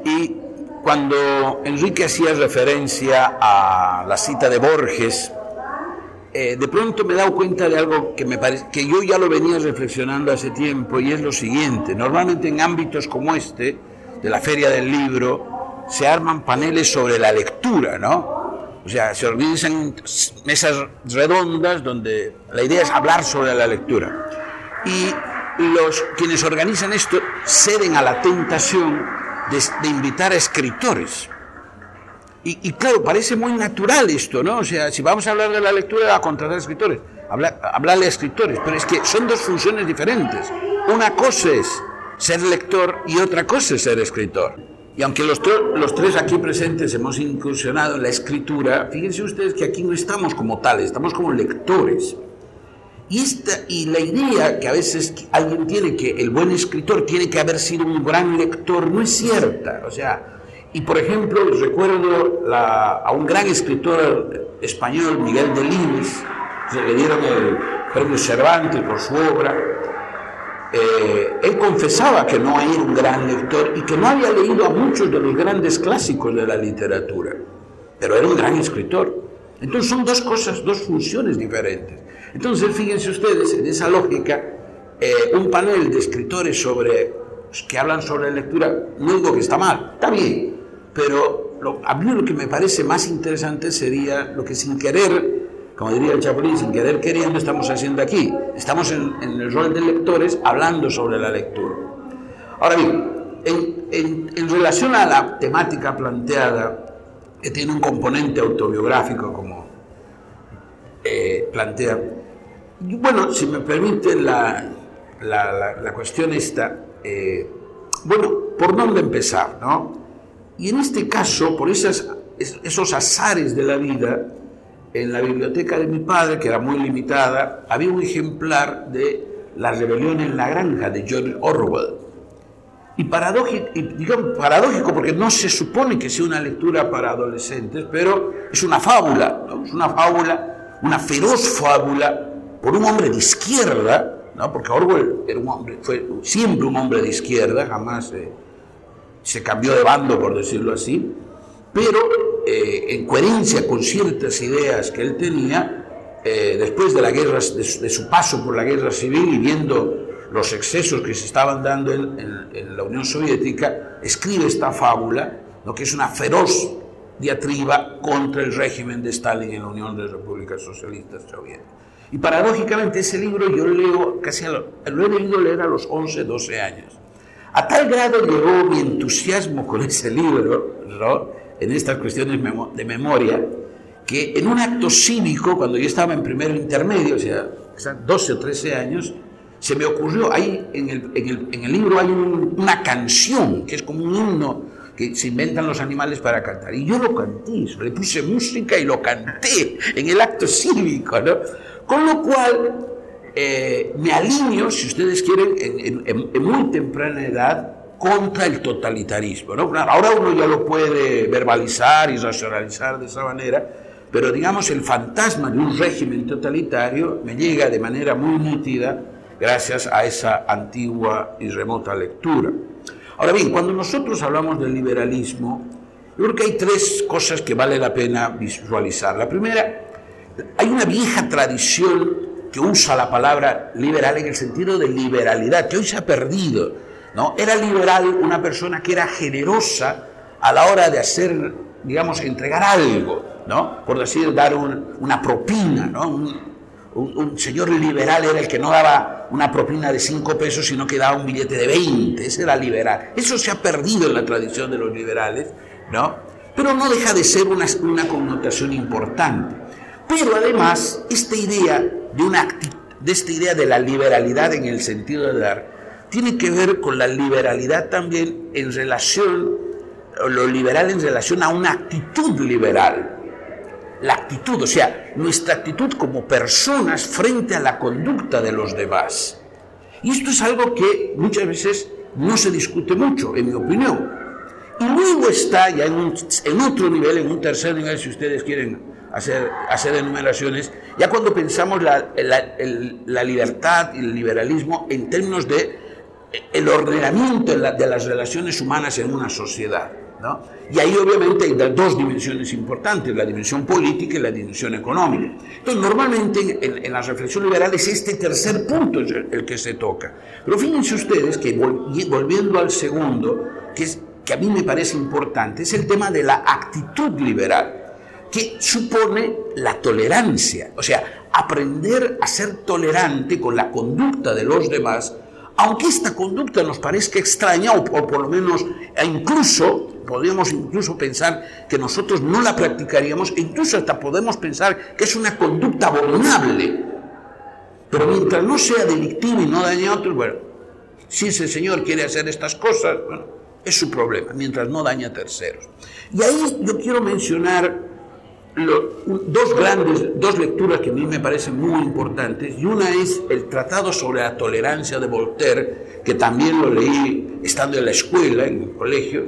Y cuando Enrique hacía referencia a la cita de Borges, eh, de pronto me he dado cuenta de algo que, me que yo ya lo venía reflexionando hace tiempo y es lo siguiente. Normalmente en ámbitos como este, de la feria del libro, se arman paneles sobre la lectura, ¿no? O sea, se organizan mesas redondas donde la idea es hablar sobre la lectura. Y los quienes organizan esto ceden a la tentación de, invitar a escritores. Y, claro, parece muy natural esto, ¿no? O sea, si vamos a hablar de la lectura, a contratar escritores, hablar, hablarle a escritores, pero es que son dos funciones diferentes. Una cosa es ser lector y otra cosa es ser escritor. Y aunque los, los tres aquí presentes hemos incursionado en la escritura, fíjense ustedes que aquí no estamos como tales, estamos como lectores. Y, esta, y la idea que a veces alguien tiene que el buen escritor tiene que haber sido un gran lector no es cierta. O sea, y por ejemplo, recuerdo a un gran escritor español, Miguel Delibes, se le dieron el premio Cervantes por su obra. Eh, él confesaba que no era un gran lector y que no había leído a muchos de los grandes clásicos de la literatura, pero era un gran escritor. Entonces son dos cosas, dos funciones diferentes. Entonces, fíjense ustedes, en esa lógica, eh, un panel de escritores sobre, que hablan sobre lectura, no digo que está mal, está bien, pero a mí lo que me parece más interesante sería lo que sin querer, como diría el Chapulín, sin querer queriendo estamos haciendo aquí. Estamos en, en el rol de lectores hablando sobre la lectura. Ahora bien, en, en, en relación a la temática planteada, que tiene un componente autobiográfico como eh, plantea, bueno, si me permiten la, la, la, la cuestión esta, eh, bueno, ¿por dónde empezar? No? Y en este caso, por esas, esos azares de la vida, en la biblioteca de mi padre, que era muy limitada, había un ejemplar de La rebelión en la granja de George Orwell. Y paradójico, y digamos, paradójico porque no se supone que sea una lectura para adolescentes, pero es una fábula, ¿no? es una fábula, una feroz fábula por un hombre de izquierda, ¿no? porque Orwell era un hombre, fue siempre un hombre de izquierda, jamás eh, se cambió de bando, por decirlo así, pero eh, en coherencia con ciertas ideas que él tenía, eh, después de, la guerra, de su, de, su, paso por la guerra civil y viendo los excesos que se estaban dando en, en, en la Unión Soviética, escribe esta fábula, lo que es una feroz diatriba contra el régimen de Stalin en la Unión de Repúblicas Socialistas Soviéticas. Y paradójicamente ese libro yo leo casi lo, lo he leído leer a los 11, 12 años. A tal grado llegó mi entusiasmo con ese libro, ¿no? en estas cuestiones de memoria, que en un acto cívico, cuando yo estaba en primero intermedio, o sea, 12 o 13 años, se me ocurrió, ahí en el, en el, en el libro hay un, una canción, que es como un himno que se inventan los animales para cantar. Y yo lo canté, le puse música y lo canté en el acto cívico, ¿no? Con lo cual, eh, me alineo, si ustedes quieren, en, muy temprana edad, contra el totalitarismo. ahora uno ya lo puede verbalizar y racionalizar de esa manera, pero digamos el fantasma de un régimen totalitario me llega de manera muy nítida gracias a esa antigua y remota lectura. Ahora bien, cuando nosotros hablamos del liberalismo, yo creo que hay tres cosas que vale la pena visualizar. La primera, hay una vieja tradición que usa la palabra liberal en el sentido de liberalidad, que hoy se ha perdido. ¿no? Era liberal una persona que era generosa a la hora de hacer, digamos, entregar algo, ¿no? por decir, dar una propina. ¿no? Un, señor liberal era el que no daba una propina de cinco pesos, sino que daba un billete de 20. Ese era liberal. Eso se ha perdido en la tradición de los liberales, ¿no? Pero no deja de ser una connotación importante. Pero además, esta idea de, una, de esta idea de la liberalidad en el sentido de dar, tiene que ver con la liberalidad también en relación, lo liberal en relación a una actitud liberal. La actitud, o sea, nuestra actitud como personas frente a la conducta de los demás. Y esto es algo que muchas veces no se discute mucho, en mi opinión. Y luego está ya en, en otro nivel, en un tercer nivel, si ustedes quieren hacer, hacer enumeraciones, ya cuando pensamos la, la, libertad y el liberalismo en términos de eh, el ordenamiento de, las relaciones humanas en una sociedad. ¿no? Y ahí obviamente hay dos dimensiones importantes, la dimensión política y la dimensión económica. Entonces, normalmente en, en la reflexión liberal es este tercer punto el que se toca. Pero fíjense ustedes que volviendo al segundo, que, es, que a mí me parece importante, es el tema de la actitud liberal que supone la tolerancia, o sea, aprender a ser tolerante con la conducta de los demás, aunque esta conducta nos parezca extraña o, por lo menos e incluso podríamos incluso pensar que nosotros no la practicaríamos e incluso hasta podemos pensar que es una conducta abominable. Pero mientras no sea delictiva y no dañe a otros, bueno, si ese señor quiere hacer estas cosas, bueno, es su problema, mientras no daña a terceros. Y ahí yo quiero mencionar dos grandes, dos lecturas que a mí me parecen muy importantes, y una es el Tratado sobre la Tolerancia de Voltaire, que también lo leí estando en la escuela, en el colegio,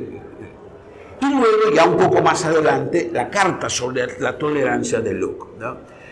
y luego, ya un poco más adelante, la Carta sobre la Tolerancia de Luc.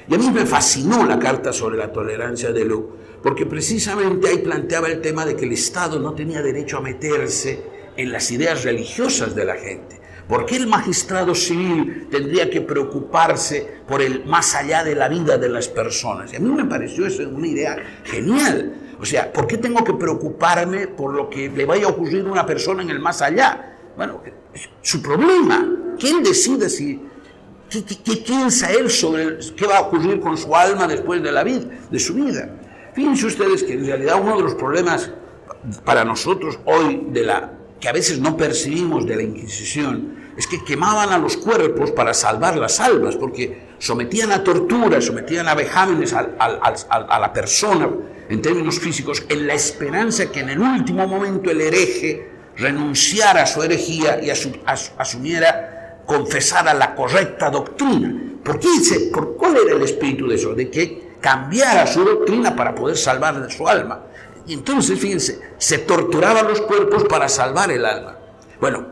Y a mí me fascinó la Carta sobre la Tolerancia de Luc, porque precisamente ahí planteaba el tema de que el Estado no tenía derecho a meterse en las ideas religiosas de la gente ¿Por qué el magistrado civil tendría que preocuparse por el más allá de la vida de las personas? Y a mí me pareció eso una idea genial. O sea, ¿por qué tengo que preocuparme por lo que le vaya a ocurrir a una persona en el más allá? Bueno, su problema. ¿Quién decide si... ¿Qué, piensa él sobre qué va a ocurrir con su alma después de la vida, de su vida? Fíjense ustedes que en realidad uno de los problemas para nosotros hoy de la que a veces no percibimos de la Inquisición es que quemaban a los cuerpos para salvar las almas, porque sometían a tortura, sometían a vejámenes a, la persona en términos físicos, en la esperanza que en el último momento el hereje renunciara a su herejía y asumiera, confesara la correcta doctrina. ¿Por qué? ¿Por cuál era el espíritu de eso? De que cambiara su doctrina para poder salvar su alma. Entonces, fíjense, se torturaban los cuerpos para salvar el alma. Bueno,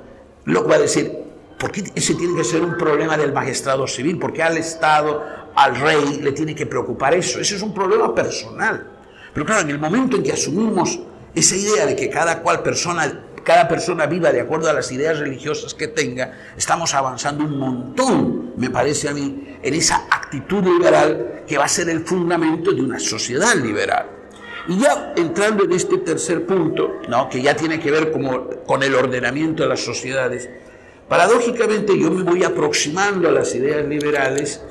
lo que va a decir, ¿Por qué ese tiene que ser un problema del magistrado civil? ¿Por qué al Estado, al rey, le tiene que preocupar eso? Ese es un problema personal. Pero claro, en el momento en que asumimos esa idea de que cada cual persona, cada persona viva de acuerdo a las ideas religiosas que tenga, estamos avanzando un montón, me parece a mí, en esa actitud liberal que va a ser el fundamento de una sociedad liberal. Y ya entrando en este tercer punto, ¿no? que ya tiene que ver como, con el ordenamiento de las sociedades, Paradójicamente yo me voy aproximando a las ideas liberales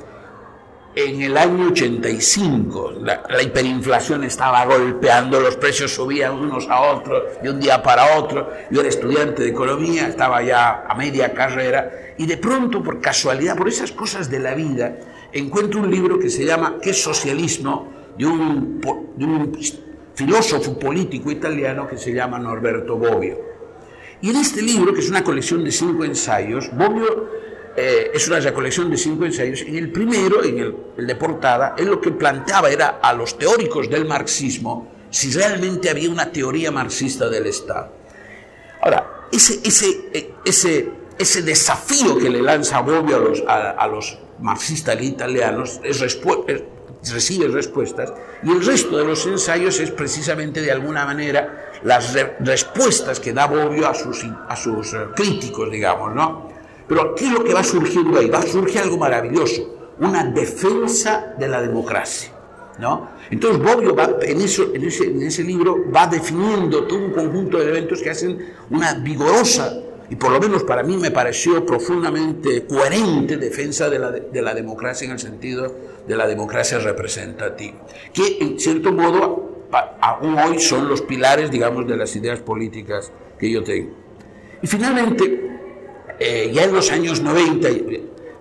en el año 85. La, hiperinflación estaba golpeando, los precios subían unos a otros de un día para otro. Yo era estudiante de economía, estaba ya a media carrera y de pronto, por casualidad, por esas cosas de la vida, encuentro un libro que se llama ¿Qué socialismo? De un, de un filósofo político italiano que se llama Norberto Bobbio. Y en este libro, que es una colección de cinco ensayos, Bobbio eh, es una colección de cinco ensayos, en el primero, en el, de portada, él lo que planteaba era a los teóricos del marxismo si realmente había una teoría marxista del Estado. Ahora, ese, ese, eh, ese, ese desafío que le lanza Bobbio a los, a, a los marxistas italianos es- recibe respuestas y el resto de los ensayos es precisamente de alguna manera las re- respuestas que da Bobbio a sus, a sus eh, críticos, digamos, ¿no? Pero ¿qué es lo que va surgiendo ahí? Va a surgir algo maravilloso, una defensa de la democracia. ¿no? Entonces Bobbio va, en, eso, en, ese, en ese libro va definiendo todo un conjunto de elementos que hacen una vigorosa y por lo menos para mí me pareció profundamente coherente defensa de la, de la democracia en el sentido de la democracia representativa, que en cierto modo aún hoy son los pilares, digamos, de las ideas políticas que yo tengo. Y finalmente, eh, ya en los años 90,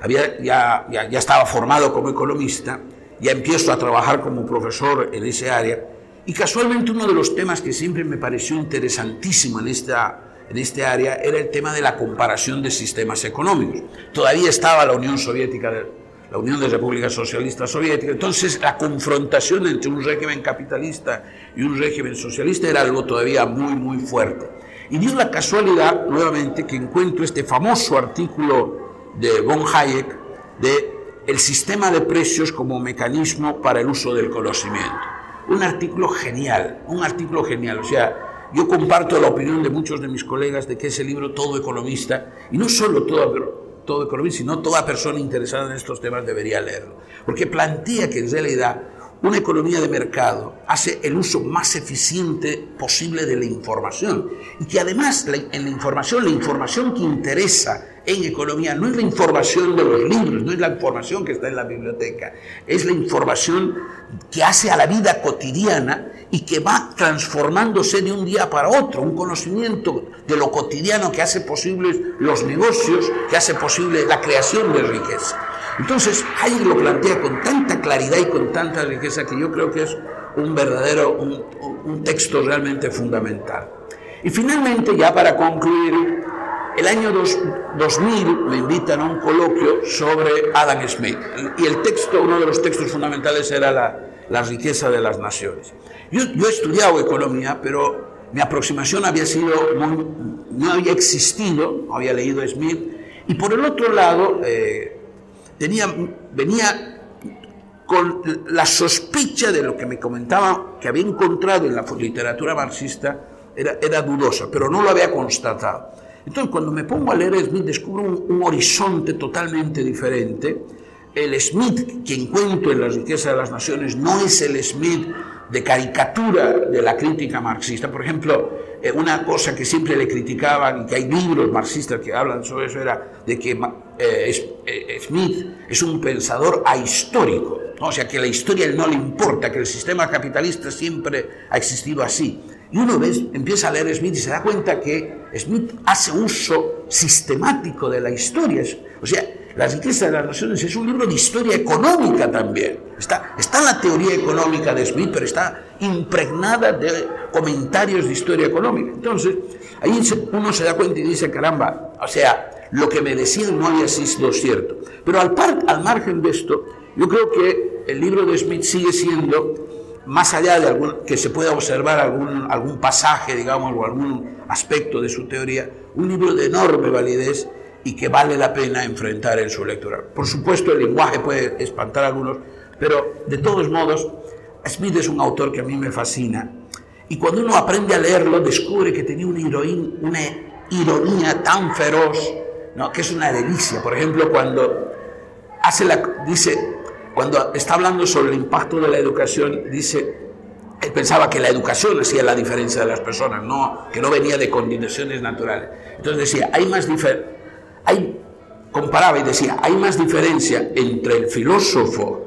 había, ya, ya, ya estaba formado como economista, ya empiezo a trabajar como profesor en ese área, y casualmente uno de los temas que siempre me pareció interesantísimo en esta, en este área era el tema de la comparación de sistemas económicos. Todavía estaba la Unión Soviética, la Unión de Repúblicas Socialistas Soviéticas, entonces la confrontación entre un régimen capitalista y un régimen socialista era algo todavía muy, muy fuerte. Y dio la casualidad, nuevamente, que encuentro este famoso artículo de von Hayek de el sistema de precios como mecanismo para el uso del conocimiento. Un artículo genial, un artículo genial. O sea, yo comparto la opinión de muchos de mis colegas de que ese libro todo economista, y no solo todo, todo economista, sino toda persona interesada en estos temas debería leerlo. Porque plantea que en realidad una economía de mercado hace el uso más eficiente posible de la información y que además la- en la información, la información que interesa en economía no es la información de los libros, no es la información que está en la biblioteca, es la información que hace a la vida cotidiana y que va transformándose de un día para otro, un conocimiento de lo cotidiano que hace posibles los negocios, que hace posible la creación de riqueza. Entonces, Hayek lo plantea con tanta claridad y con tanta riqueza que yo creo que es un verdadero, un, texto realmente fundamental. Y finalmente, ya para concluir, el año dos- 2000 me invitan a un coloquio sobre Adam Smith. Y el texto, uno de los textos fundamentales era la, la riqueza de las naciones. Yo, yo he estudiado economía, pero mi aproximación había sido, no había existido, había leído Smith. Y por el otro lado, eh, tenía, venía con la sospecha de lo que me comentaba que había encontrado en la literatura marxista era, era dudosa, pero no lo había constatado. Entonces, cuando me pongo a leer Smith, descubro un, un horizonte totalmente diferente. El Smith que encuentro en La riqueza de las naciones no es el Smith de caricatura de la crítica marxista. Por ejemplo, eh, una cosa que siempre le criticaban, y que hay libros marxistas que hablan sobre eso, era de que eh, es- eh, Smith es un pensador ahistórico. ¿no? O sea, que la historia no le importa, que el sistema capitalista siempre ha existido así. Y uno ves, empieza a leer Smith y se da cuenta que Smith hace uso sistemático de la historia. O sea, La riqueza de las naciones es un libro de historia económica también. Está, está la teoría económica de Smith, pero está impregnada de comentarios de historia económica. Entonces, ahí uno se da cuenta y dice, caramba, o sea, lo que me decían no había sido cierto. Pero al, par- al margen de esto, yo creo que el libro de Smith sigue siendo más allá de algún, que se pueda observar algún, algún pasaje, digamos, o algún aspecto de su teoría, un libro de enorme validez y que vale la pena enfrentar en su lectura. Por supuesto, el lenguaje puede espantar a algunos, pero de todos modos, Smith es un autor que a mí me fascina. Y cuando uno aprende a leerlo, descubre que tenía una, heroín- una ironía tan feroz, ¿no? que es una delicia. Por ejemplo, cuando hace la, dice, cuando está hablando sobre el impacto de la educación, dice, él pensaba que la educación hacía la diferencia de las personas, no, que no venía de condiciones naturales. Entonces decía, hay más diferencia, hay, comparaba y decía, hay más diferencia entre el filósofo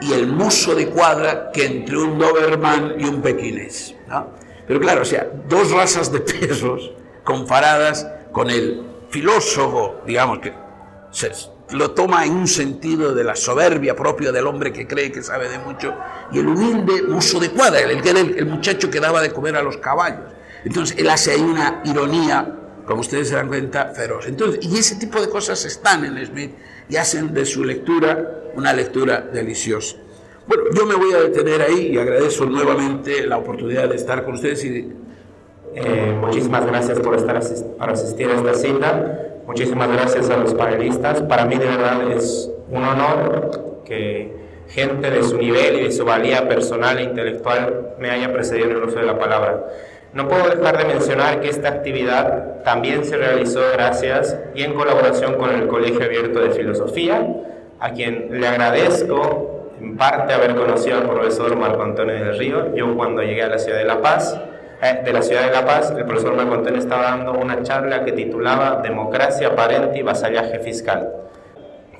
y el mozo de cuadra que entre un Doberman y un pequinés. ¿no? Pero claro, o sea, dos razas de perros comparadas con el filósofo, digamos, que lo toma en un sentido de la soberbia propia del hombre que cree que sabe de mucho, y el humilde mozo de cuadra, el el, el muchacho que daba de comer a los caballos. Entonces, él hace ahí una ironía, como ustedes se dan cuenta, feroz. Entonces, y ese tipo de cosas están en Smith y hacen de su lectura una lectura deliciosa. Bueno, yo me voy a detener ahí y agradezco nuevamente la oportunidad de estar con ustedes y Eh, muchísimas gracias por estar para asistir a esta cita. Muchísimas gracias a los panelistas. Para mí de verdad es un honor que gente de su nivel y de su valía personal e intelectual me haya precedido en el uso de la palabra. No puedo dejar de mencionar que esta actividad también se realizó gracias y en colaboración con el Colegio Abierto de Filosofía, a quien le agradezco en parte haber conocido al profesor Marco Antonio del Río. Yo cuando llegué a la ciudad de La Paz, eh, de la ciudad de La Paz, el profesor Marco Antonio estaba dando una charla que titulaba Democracia aparente y vasallaje fiscal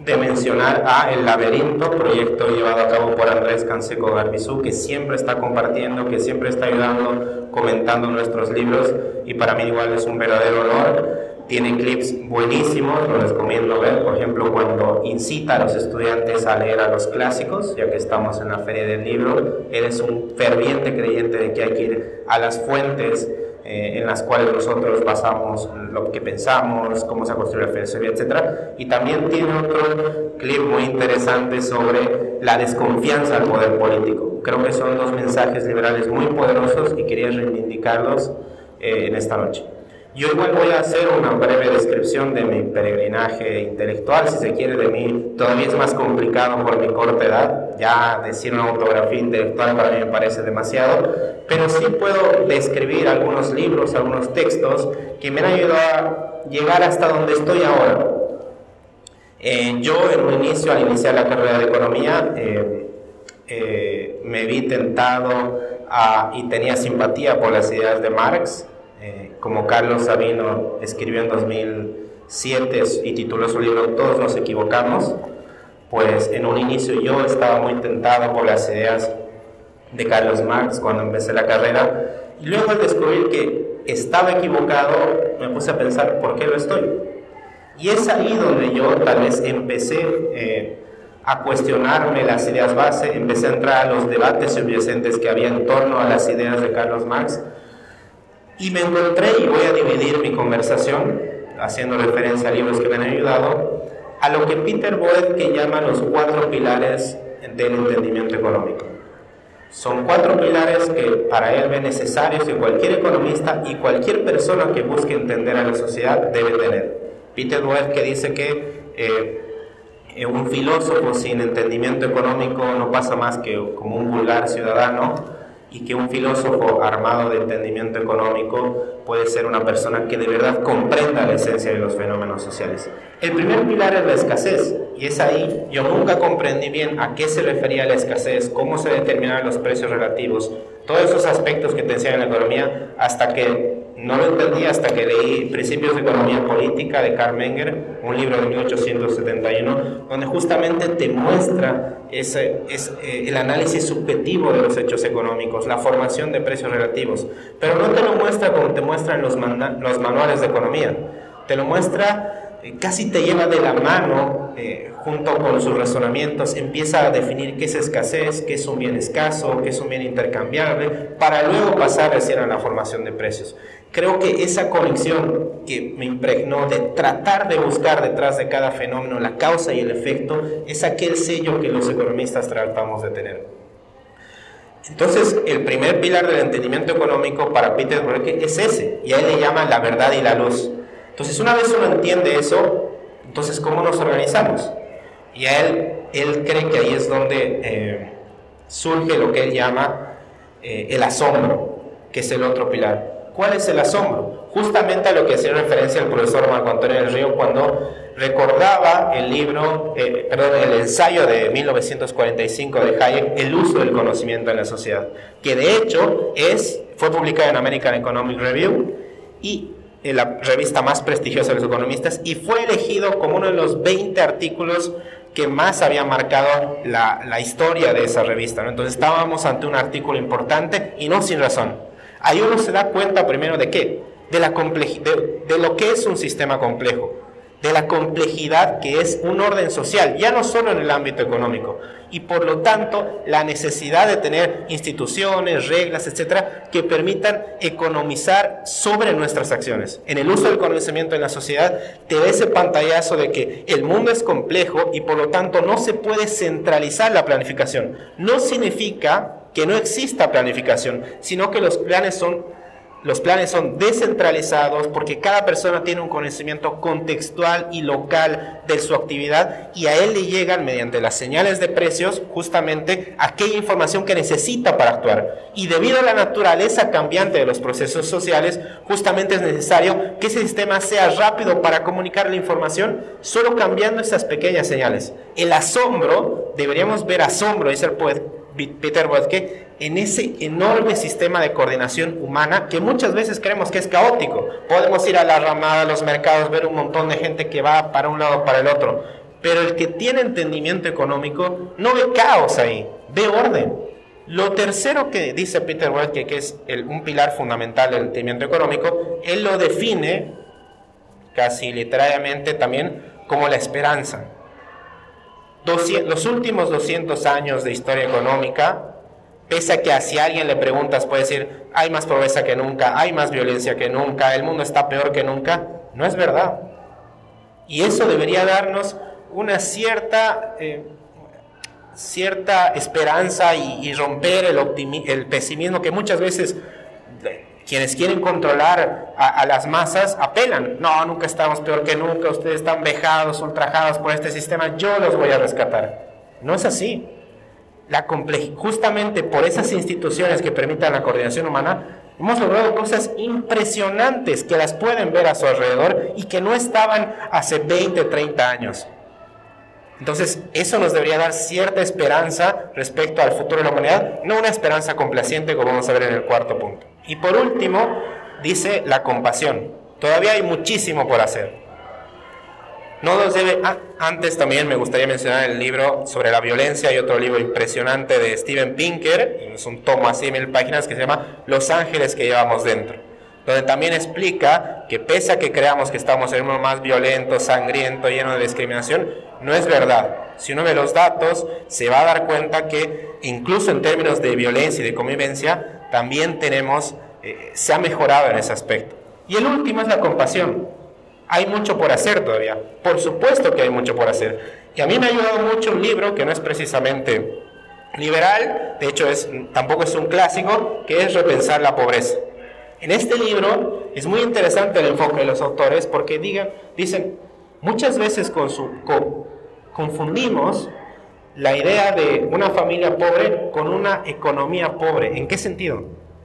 de mencionar a El Laberinto, proyecto llevado a cabo por Andrés Canseco Garbizú, que siempre está compartiendo, que siempre está ayudando, comentando nuestros libros y para mí igual es un verdadero honor. Tiene clips buenísimos, los recomiendo ver, por ejemplo, cuando incita a los estudiantes a leer a los clásicos, ya que estamos en la feria del libro, él es un ferviente creyente de que hay que ir a las fuentes eh, en las cuales nosotros basamos lo que pensamos, cómo se ha construido la filosofía, etc. Y también tiene otro clip muy interesante sobre la desconfianza al poder político. Creo que son dos mensajes liberales muy poderosos y quería reivindicarlos eh, en esta noche. Yo igual voy a hacer una breve descripción de mi peregrinaje intelectual, si se quiere, de mí. Todavía es más complicado por mi corta edad. Ya decir una autografía intelectual para mí me parece demasiado. Pero sí puedo describir algunos libros, algunos textos que me han ayudado a llegar hasta donde estoy ahora. Eh, yo en un inicio, al iniciar la carrera de economía, eh, eh, me vi tentado a, y tenía simpatía por las ideas de Marx como Carlos Sabino escribió en 2007 y tituló su libro Todos nos equivocamos, pues en un inicio yo estaba muy tentado por las ideas de Carlos Marx cuando empecé la carrera y luego al descubrir que estaba equivocado me puse a pensar por qué lo estoy. Y es ahí donde yo tal vez empecé eh, a cuestionarme las ideas base, empecé a entrar a los debates subyacentes que había en torno a las ideas de Carlos Marx y me encontré, y voy a dividir mi conversación, haciendo referencia a libros que me han ayudado, a lo que Peter Boyd llama los cuatro pilares del entendimiento económico. Son cuatro pilares que para él ve necesarios que cualquier economista y cualquier persona que busque entender a la sociedad debe tener. Peter Boyd que dice que eh, un filósofo sin entendimiento económico no pasa más que como un vulgar ciudadano, y que un filósofo armado de entendimiento económico puede ser una persona que de verdad comprenda la esencia de los fenómenos sociales. El primer pilar es la escasez, y es ahí, yo nunca comprendí bien a qué se refería la escasez, cómo se determinaban los precios relativos, todos esos aspectos que te enseñan en la economía, hasta que no lo entendí hasta que leí Principios de Economía Política de Karl Menger, un libro de 1871, donde justamente te muestra ese, es, eh, el análisis subjetivo de los hechos económicos, la formación de precios relativos. Pero no te lo muestra como te muestran los, los manuales de economía, te lo muestra casi te lleva de la mano, eh, junto con sus razonamientos, empieza a definir qué es escasez, qué es un bien escaso, qué es un bien intercambiable, para luego pasar recién a la formación de precios. Creo que esa conexión que me impregnó de tratar de buscar detrás de cada fenómeno la causa y el efecto es aquel sello que los economistas tratamos de tener. Entonces, el primer pilar del entendimiento económico para Peter Drucker es ese, y a él le llama la verdad y la luz. Entonces, una vez uno entiende eso, entonces, ¿cómo nos organizamos? Y a él, él cree que ahí es donde eh, surge lo que él llama eh, el asombro, que es el otro pilar. ¿Cuál es el asombro? Justamente a lo que hacía referencia el profesor Marco Antonio del Río cuando recordaba el libro, eh, perdón, el ensayo de 1945 de Hayek, El uso del conocimiento en la sociedad, que de hecho es, fue publicado en American Economic Review y la revista más prestigiosa de los economistas, y fue elegido como uno de los 20 artículos que más había marcado la, la historia de esa revista. Entonces estábamos ante un artículo importante y no sin razón. Ahí uno se da cuenta primero de qué, de, la de, de lo que es un sistema complejo de la complejidad que es un orden social, ya no solo en el ámbito económico, y por lo tanto la necesidad de tener instituciones, reglas, etcétera, que permitan economizar sobre nuestras acciones. En el uso del conocimiento en la sociedad, te da ese pantallazo de que el mundo es complejo y por lo tanto no se puede centralizar la planificación. No significa que no exista planificación, sino que los planes son los planes son descentralizados porque cada persona tiene un conocimiento contextual y local de su actividad y a él le llegan mediante las señales de precios justamente aquella información que necesita para actuar. Y debido a la naturaleza cambiante de los procesos sociales, justamente es necesario que ese sistema sea rápido para comunicar la información solo cambiando esas pequeñas señales. El asombro, deberíamos ver asombro, dice el poeta Peter Botke, en ese enorme sistema de coordinación humana que muchas veces creemos que es caótico. Podemos ir a la ramada, a los mercados, ver un montón de gente que va para un lado para el otro, pero el que tiene entendimiento económico no ve caos ahí, ve orden. Lo tercero que dice Peter Botke, que es un pilar fundamental del entendimiento económico, él lo define casi literalmente también como la esperanza los últimos 200 años de historia económica, pese a que a si alguien le preguntas puede decir, hay más pobreza que nunca, hay más violencia que nunca, el mundo está peor que nunca, no es verdad. Y eso debería darnos una cierta, eh, cierta esperanza y, romper el, el pesimismo que muchas veces quienes quieren controlar a, las masas apelan, no, nunca estamos peor que nunca, ustedes están vejados, ultrajados por este sistema, yo los voy a rescatar. No es así. La justamente por esas instituciones que permitan la coordinación humana, hemos logrado cosas impresionantes que las pueden ver a su alrededor y que no estaban hace 20, 30 años. Entonces, eso nos debería dar cierta esperanza respecto al futuro de la humanidad, no una esperanza complaciente como vamos a ver en el cuarto punto. Y por último, dice la compasión. Todavía hay muchísimo por hacer. No nos debe. Ah, antes también me gustaría mencionar el libro sobre la violencia y otro libro impresionante de Steven Pinker, es un tomo así mil páginas que se llama Los ángeles que llevamos dentro, donde también explica que pese a que creamos que estamos en un mundo más violento, sangriento, lleno de discriminación, no es verdad. Si uno ve los datos, se va a dar cuenta que incluso en términos de violencia y de convivencia, también tenemos, eh, se ha mejorado en ese aspecto. Y el último es la compasión. Hay mucho por hacer todavía. Por supuesto que hay mucho por hacer. Y a mí me ha ayudado mucho un libro que no es precisamente liberal, de hecho es, tampoco es un clásico, que es Repensar la pobreza. En este libro es muy interesante el enfoque de los autores porque digan, dicen, muchas veces con su, confundimos la idea de una familia pobre con una economía pobre. ¿En qué sentido?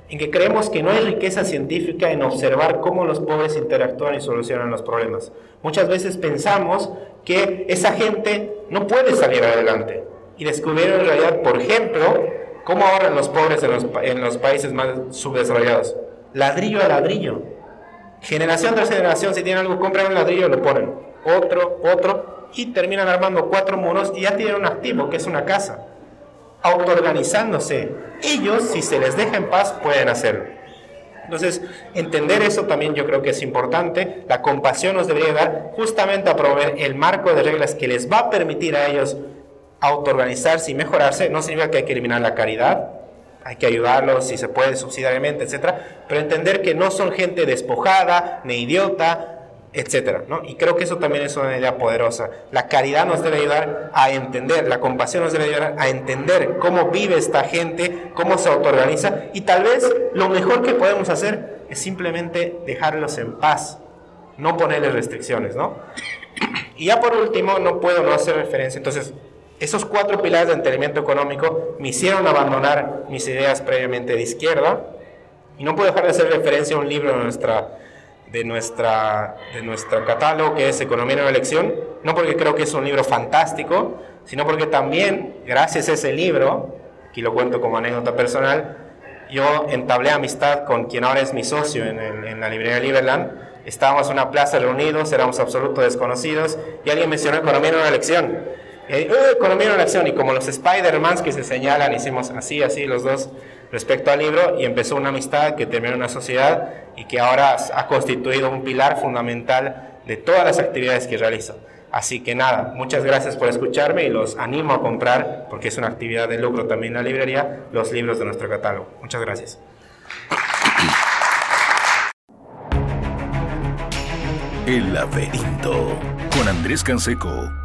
En que creemos que no hay riqueza científica en observar cómo los pobres interactúan y solucionan los problemas. Muchas veces pensamos que esa gente no puede salir adelante. Y descubrieron en realidad, por ejemplo, cómo ahorran los pobres en los, países más subdesarrollados. Ladrillo a ladrillo. Generación tras generación, si tienen algo, compran un ladrillo, lo ponen. Otro, otro, y terminan armando cuatro muros y ya tienen un activo, que es una casa. Autoorganizándose. Ellos, si se les deja en paz, pueden hacerlo. Entonces, entender eso también yo creo que es importante. La compasión nos debería dar justamente a promover el marco de reglas que les va a permitir a ellos autoorganizarse y mejorarse. No significa que hay que eliminar la caridad, hay que ayudarlos si se puede subsidiariamente, etcétera, pero entender que no son gente despojada, ni idiota, etcétera, ¿no? Y creo que eso también es una idea poderosa. La caridad nos debe ayudar a entender, la compasión nos debe ayudar a entender cómo vive esta gente, cómo se autoorganiza y tal vez lo mejor que podemos hacer es simplemente dejarlos en paz, no ponerles restricciones, ¿no? Y ya por último, no puedo no hacer referencia, entonces, esos cuatro pilares de entendimiento económico me hicieron abandonar mis ideas previamente de izquierda y no puedo dejar de hacer referencia a un libro de nuestra de, nuestra, de nuestro catálogo, que es Economía en la elección, no porque creo que es un libro fantástico, sino porque también, gracias a ese libro, aquí lo cuento como anécdota personal, yo entablé amistad con quien ahora es mi socio en, en la librería Liberland. Estábamos en una plaza reunidos, éramos absolutos desconocidos, y alguien mencionó Economía en una elección. Y ¡Uh, Economía en una elección, y como los Spider-Mans que se señalan, hicimos así, así los dos respecto al libro, y empezó una amistad que terminó en una sociedad y que ahora ha constituido un pilar fundamental de todas las actividades que realizo. Así que nada, muchas gracias por escucharme y los animo a comprar, porque es una actividad de lucro también la librería, los libros de nuestro catálogo. Muchas gracias. El laberinto con Andrés Canseco.